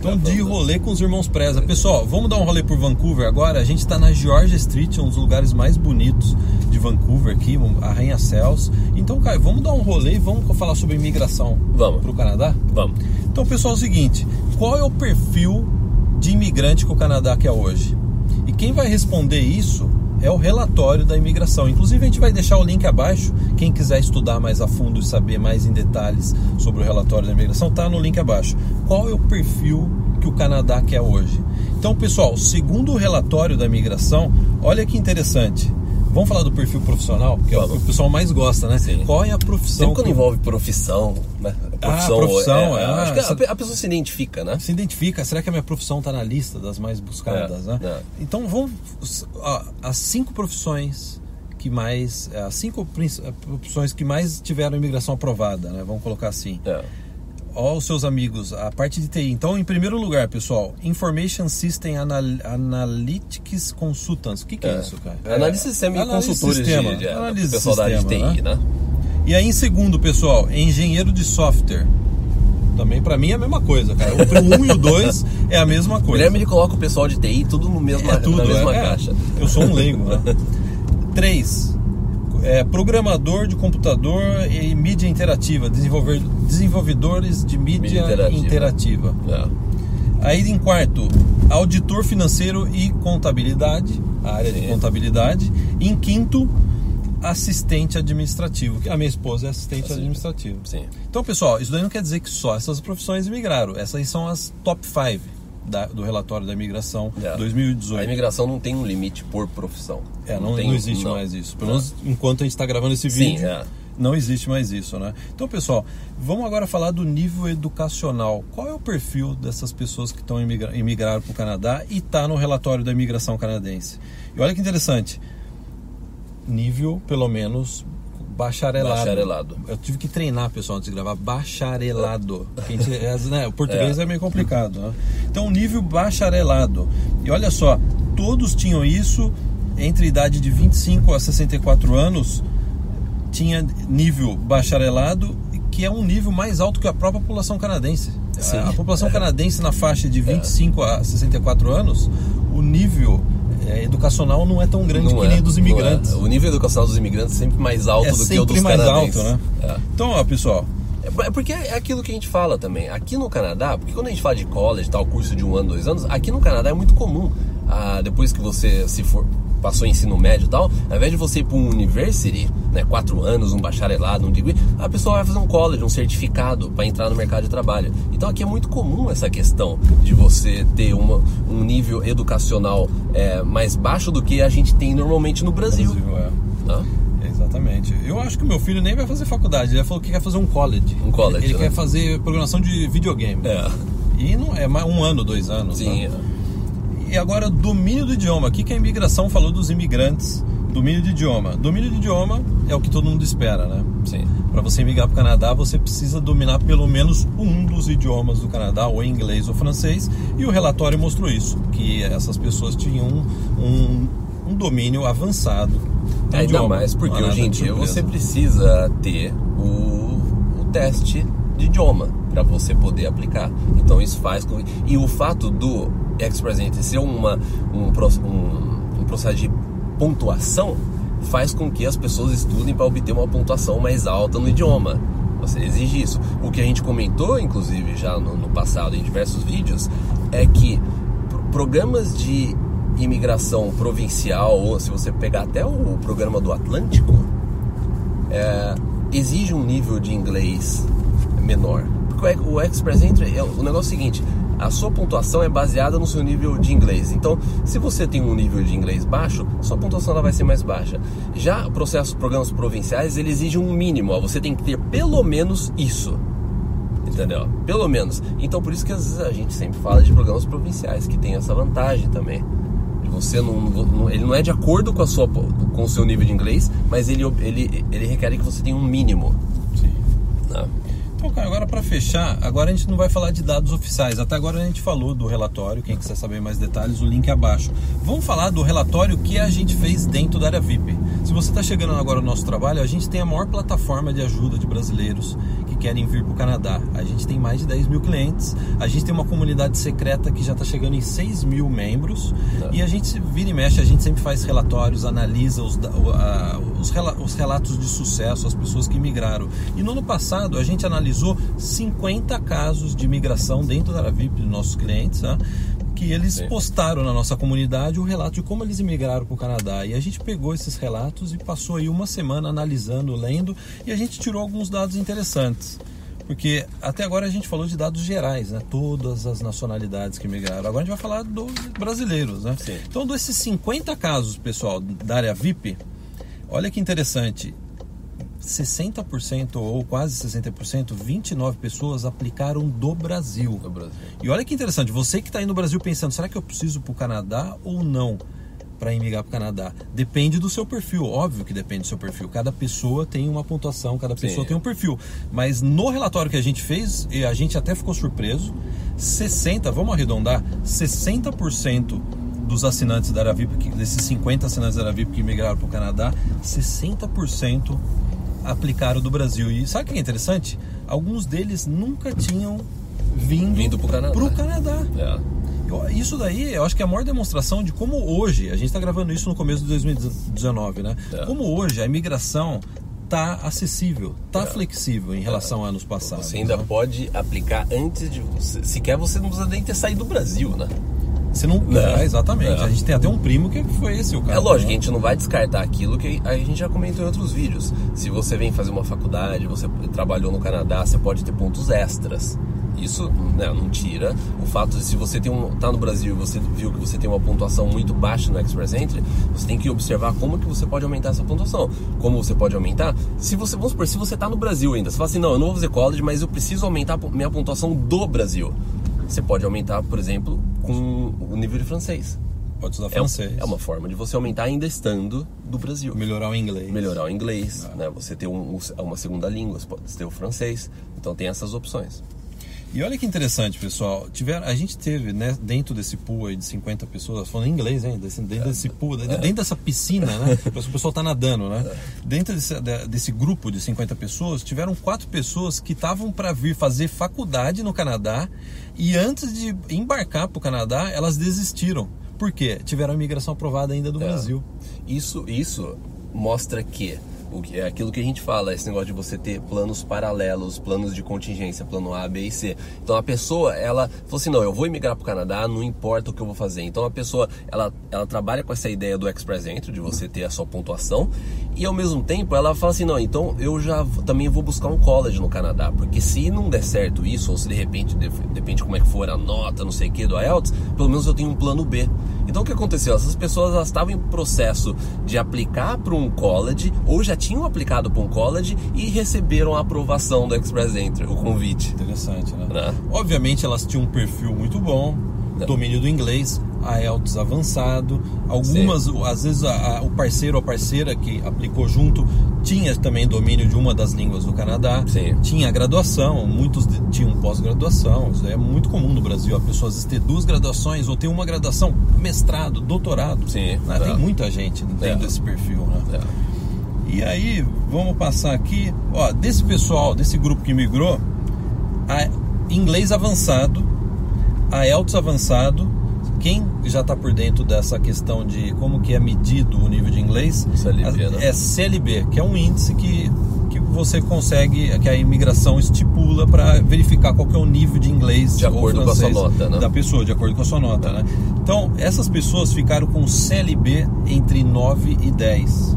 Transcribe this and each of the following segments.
Então, de rolê com os irmãos Preza. Pessoal, vamos dar um rolê por Vancouver agora. A gente está na Georgia Street, um dos lugares mais bonitos de Vancouver aqui, arranha-céus. Então, Caio, vamos dar um rolê e vamos falar sobre imigração vamos. para o Canadá? Vamos. Então, pessoal, é o seguinte: qual é o perfil de imigrante que o Canadá quer hoje? E quem vai responder isso é o relatório da imigração. Inclusive, a gente vai deixar o link abaixo. Quem quiser estudar mais a fundo e saber mais em detalhes sobre o relatório da imigração, está no link abaixo. Qual é o perfil que o Canadá quer hoje? Então, pessoal, segundo o relatório da imigração, olha que interessante. Vamos falar do perfil profissional, que é o que o pessoal mais gosta, né? Sim. Qual é a profissão? Sempre quando que... envolve profissão, né? Profissão, ah, profissão, é, é, acho que a, a, pessoa se identifica, né? Se identifica. Será que a minha profissão está na lista das mais buscadas, é, né? É. Então vamos as cinco profissões que mais, as cinco profissões que mais tiveram imigração aprovada, né? Vamos colocar assim. É ó, os seus amigos, a parte de TI. Então, em primeiro lugar, pessoal, Information System Anal Analytics Consultants. O que, que é. é, isso, cara? É, análise de sistema e consultores de, de, análise pessoal sistema, da área de TI, né? né? E aí, em segundo, pessoal, engenheiro de software. Também, para mim, é a mesma coisa, cara. O 1 e o 2 é a mesma coisa. O Guilherme ele coloca o pessoal de TI tudo no mesmo, é, tudo, na mesma é, caixa. Eu sou um leigo, né? 3 é, programador de computador e mídia interativa, desenvolver, desenvolvedores de mídia, mídia interativa. interativa. É. Aí em quarto, auditor financeiro e contabilidade, a área Sim. de contabilidade. Em quinto, assistente administrativo, que a minha esposa é assistente assim, administrativo. Sim. Então, pessoal, isso daí não quer dizer que só essas profissões migraram. Essas são as top 5 da, do relatório da imigração é. 2018. A imigração não tem um limite por profissão. É, não, não, tem, não existe não. mais isso. Pelo menos enquanto a gente está gravando esse vídeo. Sim, é. Não existe mais isso, né? Então, pessoal, vamos agora falar do nível educacional. Qual é o perfil dessas pessoas que estão imigra imigraram para o Canadá e está no relatório da imigração canadense? E olha que interessante, nível pelo menos Bacharelado. Bacharelado. Eu tive que treinar, pessoal, antes de gravar. Bacharelado. Gente, né, o português é. é. meio complicado. Né? Então, nível bacharelado. E olha só, todos tinham isso entre idade de 25 a 64 anos. Tinha nível bacharelado, que é um nível mais alto que a própria população canadense. Sim. A, a população é. canadense na faixa de 25 é. a 64 anos, o nível é, educacional não é tão grande não que é, nem dos imigrantes. É. O nível educacional dos imigrantes é sempre mais alto é do que o dos mais canadenses. alto, né? É. Então, ó, pessoal. É porque é aquilo que a gente fala também. Aqui no Canadá, porque quando a gente fala de college, tal, curso de um ano, dois anos, aqui no Canadá é muito comum. Ah, depois que você se for passou ensino médio e tal, ao invés de você ir para um university, né, quatro anos, um bacharelado, um degree, a pessoa vai fazer um college, um certificado para entrar no mercado de trabalho. Então aqui é muito comum essa questão de você ter uma, um nível educacional é, mais baixo do que a gente tem normalmente no Brasil. Brasil é. Tá? Exatamente. Eu acho que o meu filho nem vai fazer faculdade, ele falou que quer fazer um college. Um college. Ele, né? quer fazer programação de videogame. É. E não é mais um ano, dois anos. Sim. Tá? E agora, domínio do idioma. Aqui que a imigração falou dos imigrantes. Domínio de idioma. Domínio de idioma é o que todo mundo espera, né? Sim. Para você migrar para o Canadá, você precisa dominar pelo menos um dos idiomas do Canadá, ou inglês ou francês. E o relatório mostrou isso, que essas pessoas tinham um, um domínio avançado. É, ainda idioma, mais porque hoje em dia você precisa ter o, o teste de idioma para você poder aplicar. Então isso faz com e o fato do Express Entry ser uma, um, um, um processo de pontuação faz com que as pessoas estudem para obter uma pontuação mais alta no idioma. Você exige isso. O que a gente comentou, inclusive, já no, no passado em diversos vídeos, é que programas de imigração provincial, ou se você pegar até o programa do Atlântico, é, exige um nível de inglês menor. Porque o Express Entry, é, o negócio seguinte, a sua pontuação é baseada no seu nível de inglês. Então, se você tem um nível de inglês baixo, sua pontuação ela vai ser mais baixa. Já o processo programas provinciais, ele exige um mínimo, ó, você tem que ter pelo menos isso. Entendeu? Pelo menos. Então, por isso que a gente sempre fala de programas provinciais, que tem essa vantagem também. Você não, não, ele não é de acordo com, a sua, com o seu nível de inglês, mas ele, ele, ele requer que você tenha um mínimo. Sim. Né? Então, cara, agora para fechar, agora a gente não vai falar de dados oficiais. Até agora a gente falou do relatório. Quem quiser saber mais detalhes, o link é abaixo. Vamos falar do relatório que a gente fez dentro da área VIP. Se você está chegando agora no nosso trabalho, a gente tem a maior plataforma de ajuda de brasileiros querem vir para o Canadá. A gente tem mais de 10 mil clientes, a gente tem uma comunidade secreta que já está chegando em 6 mil membros é. e a gente vira e mexe, a gente sempre faz relatórios, analisa os, os, os relatos de sucesso, as pessoas que migraram. E no ano passado a gente analisou 50 casos de migração dentro da Aravip dos nossos clientes, né? Que eles Sim. postaram na nossa comunidade o relato de como eles imigraram para o Canadá. E a gente pegou esses relatos e passou aí uma semana analisando, lendo, e a gente tirou alguns dados interessantes. Porque até agora a gente falou de dados gerais, né? Todas as nacionalidades que migraram. Agora a gente vai falar dos brasileiros, né? Sim. Então, desses 50 casos, pessoal, da área VIP, olha que interessante. 60% ou quase 60%, 29 pessoas aplicaram do Brasil. do Brasil. E olha que interessante, você que está aí no Brasil pensando, será que eu preciso para o Canadá ou não? para emigrar para o Canadá. Depende do seu perfil, óbvio que depende do seu perfil. Cada pessoa tem uma pontuação, cada pessoa Sim. tem um perfil. Mas no relatório que a gente fez, e a gente até ficou surpreso, 60, vamos arredondar, 60% dos assinantes da Aravip, desses 50 assinantes da Aravip que migraram para o Canadá, 60% aplicaram do Brasil. E sabe o que é interessante? Alguns deles nunca tinham vindo, vindo para o Canadá. Pro Canadá. É. Isso daí eu acho que é a maior demonstração de como hoje, a gente está gravando isso no começo de 2019, né? É. Como hoje a imigração tá acessível, tá é. flexível em relação a anos passados. Você ainda né? pode aplicar antes de você. Se quer, você não precisa nem ter saído do Brasil, né? Você não. É, exatamente. É. A gente tem até um primo que foi esse o caso. É lógico, né? a gente não vai descartar aquilo que a gente já comentou em outros vídeos. Se você vem fazer uma faculdade, você trabalhou no Canadá, você pode ter pontos extras. Isso né, não tira o fato de se você tem um, tá no Brasil e você viu que você tem uma pontuação muito baixa no Express Entry, você tem que observar como que você pode aumentar essa pontuação. Como você pode aumentar? Se você, vamos supor, se você tá no Brasil ainda, você fala assim, não, eu não vou fazer college, mas eu preciso aumentar minha pontuação do Brasil. Você pode aumentar, por exemplo, com o nível de francês. Pode estudar francês. É, uma forma de você aumentar ainda estando do Brasil. Melhorar o inglês. Melhorar o inglês, ah. né? Você ter um, uma segunda língua, você pode ter o francês. Então tem essas opções. E olha que interessante, pessoal. Tiver, a gente teve, né, dentro desse pool aí de 50 pessoas, falando em inglês ainda, dentro desse pool, é. dentro dessa piscina, né? O pessoal está nadando, né? Dentro desse, desse grupo de 50 pessoas, tiveram quatro pessoas que estavam para vir fazer faculdade no Canadá e antes de embarcar para o Canadá, elas desistiram. Por quê? Tiveram a imigração aprovada ainda do é. Brasil. Isso, isso mostra que o que é aquilo que a gente fala, esse negócio de você ter planos paralelos, planos de contingência, plano A, B e C. Então a pessoa, ela falou assim: "Não, eu vou emigrar para o Canadá, não importa o que eu vou fazer". Então a pessoa, ela ela trabalha com essa ideia do Express Entry, de você ter a sua pontuação, e ao mesmo tempo ela fala assim: "Não, então eu já também vou buscar um college no Canadá, porque se não der certo isso, ou se de repente depende como é que for a nota, não sei o que do IELTS, pelo menos eu tenho um plano B". Então o que aconteceu? Essas pessoas estavam em processo de aplicar para um college ou já tinham aplicado para um college e receberam a aprovação do Express Entry, o convite. Interessante, né? né? Obviamente elas tinham um perfil muito bom, domínio do inglês, IELTS avançado. Algumas, Sim. às vezes, a, a, o parceiro ou a parceira que aplicou junto tinha também domínio de uma das línguas do Canadá. Sim. Tinha graduação, muitos tinham pós-graduação. Isso é muito comum no Brasil, a pessoas ter duas graduações ou ter uma graduação, mestrado, doutorado. Sim, né? Tem muita gente dentro é. desse perfil, né? É. E aí, vamos passar aqui, ó, desse pessoal, desse grupo que migrou, a inglês avançado, a IELTS avançado, quem já está por dentro dessa questão de como que é medido o nível de inglês, CLB, né? é CLB, que é um índice que, que você consegue, que a imigração estipula para verificar qual que é o nível de inglês de acordo com a sua nota, né? da pessoa, de acordo com a sua nota, né? Então, essas pessoas ficaram com CLB entre 9 e 10.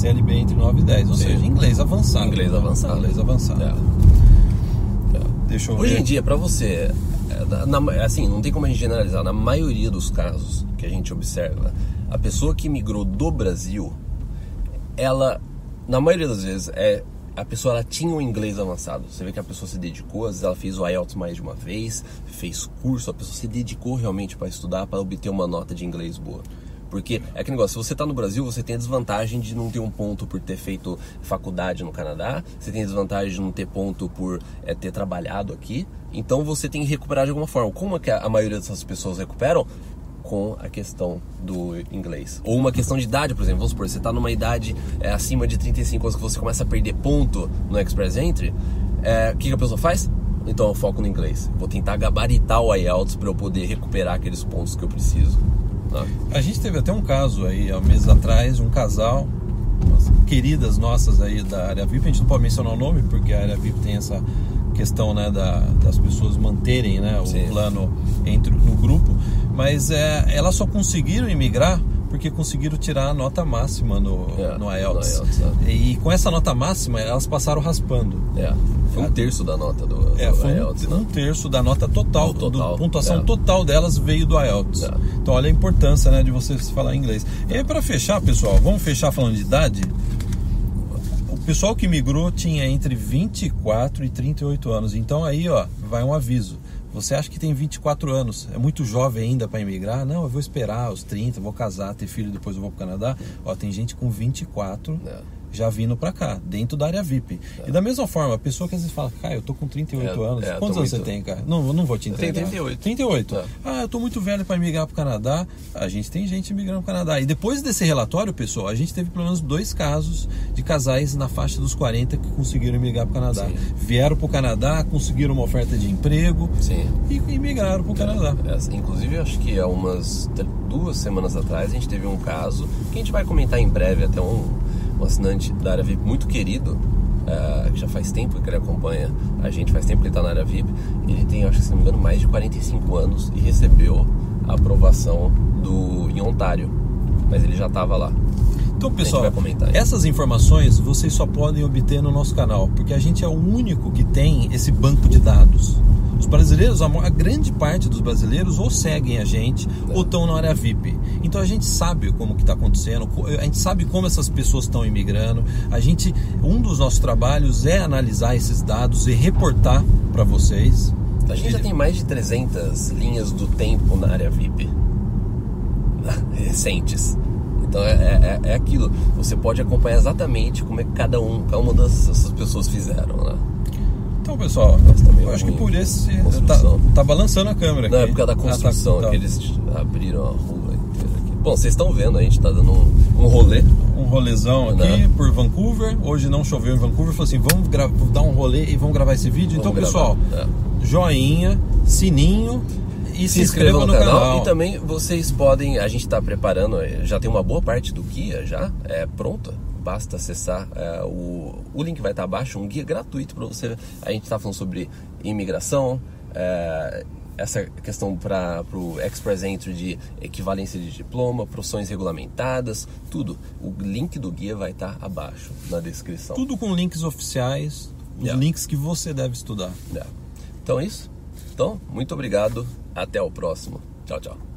CLB entre 9 e 10, ou Sim. seja, inglês avançado. Inglês avançado. Inglês avançado. É. É. Deixa eu Hoje ver. em dia, para você, é, na, assim, não tem como a gente generalizar, na maioria dos casos que a gente observa, a pessoa que migrou do Brasil, ela, na maioria das vezes, é a pessoa ela tinha um inglês avançado. Você vê que a pessoa se dedicou, às vezes ela fez o IELTS mais de uma vez, fez curso, a pessoa se dedicou realmente para estudar, para obter uma nota de inglês boa. Porque é que negócio, se você está no Brasil, você tem a desvantagem de não ter um ponto por ter feito faculdade no Canadá, você tem a desvantagem de não ter ponto por é, ter trabalhado aqui, então você tem que recuperar de alguma forma. Como é que a maioria dessas pessoas recuperam? com a questão do inglês. Ou uma questão de idade, por exemplo. Vamos supor, você está numa idade é, acima de 35 anos que você começa a perder ponto no Express Entry. é, o que, que a pessoa faz? Então eu foco no inglês. Vou tentar gabaritar o IELTS para eu poder recuperar aqueles pontos que eu preciso. A gente teve até um caso aí, há meses atrás, um casal, queridas nossas aí da área VIP, a gente não pode mencionar o nome, porque a área VIP tem essa questão né, da, das pessoas manterem né, o Sim. plano entre, no grupo, mas é, elas só conseguiram imigrar porque conseguiram tirar a nota máxima no, é, no IELTS. No IELTS é. E com essa nota máxima, elas passaram raspando. É. Foi um terço da nota do, é, foi IELTS. Um, né? um terço da nota total, do total. Do, pontuação é. total delas veio do IELTS. Então olha a importância né, de você falar inglês. E aí para fechar, pessoal, vamos fechar falando de idade. O pessoal que migrou tinha entre 24 e 38 anos. Então aí, ó, vai um aviso você acha que tem 24 anos, é muito jovem ainda para emigrar? Não, eu vou esperar os 30, vou casar, ter filho, depois eu vou para o Canadá. Ó, tem gente com 24. É já vindo para cá, dentro da área VIP. É. E da mesma forma, a pessoa que às vezes fala, cara, eu tô com 38 é, anos. É, Quantos anos muito... você tem, cara? Não, não vou te entregar. Tem 38. 38. É. Ah, eu tô muito velho para migrar pro Canadá. A gente tem gente migrando pro Canadá. E depois desse relatório, pessoal, a gente teve pelo menos dois casos de casais na faixa dos 40 que conseguiram migrar pro Canadá. Sim. Vieram pro Canadá, conseguiram uma oferta de emprego Sim. E, e migraram pro Canadá. É, inclusive, acho que há umas duas semanas atrás a gente teve um caso que a gente vai comentar em breve, até um um assinante da área VIP muito querido, uh, que já faz tempo que ele acompanha a gente, faz tempo que ele está na área VIP. Ele tem, acho que se não me engano, mais de 45 anos e recebeu a aprovação do, em Ontário, mas ele já estava lá. Então, pessoal, essas informações vocês só podem obter no nosso canal, porque a gente é o único que tem esse banco de dados. Os brasileiros, a, grande parte dos brasileiros ou seguem a gente é. ou estão na área VIP. Então a gente sabe como que está acontecendo, a gente sabe como essas pessoas estão imigrando. A gente, um dos nossos trabalhos é analisar esses dados e reportar para vocês. A gente já tem mais de 300 linhas do tempo na área VIP recentes. Então é, é, é, aquilo. Você pode acompanhar exatamente como é que cada um, cada uma dessas pessoas fizeram, né? Então, pessoal, eu acho que por esse. Tá, tá, balançando a câmera aqui. Não, é por causa da construção, ah, tá, tá. que eles abriram a rua inteira aqui. Bom, vocês estão vendo, a gente está dando um, um rolê. Um rolezão aqui né? por Vancouver. Hoje não choveu em Vancouver. Falou assim: vamos dar um rolê e vamos gravar esse vídeo. Vamos então, gravar. pessoal, é. joinha, sininho e se, se inscreva no, no canal. canal. E também vocês podem, a gente está preparando, já tem uma boa parte do guia já é pronta basta acessar é, o, o link vai estar abaixo, um guia gratuito para você. A gente está falando sobre imigração, é, essa questão para o Express Entry de equivalência de diploma, profissões regulamentadas, tudo. O link do guia vai estar abaixo na descrição. Tudo com links oficiais, os yeah. links que você deve estudar. Yeah. Então é isso. Então, muito obrigado. Até o próximo. Tchau, tchau.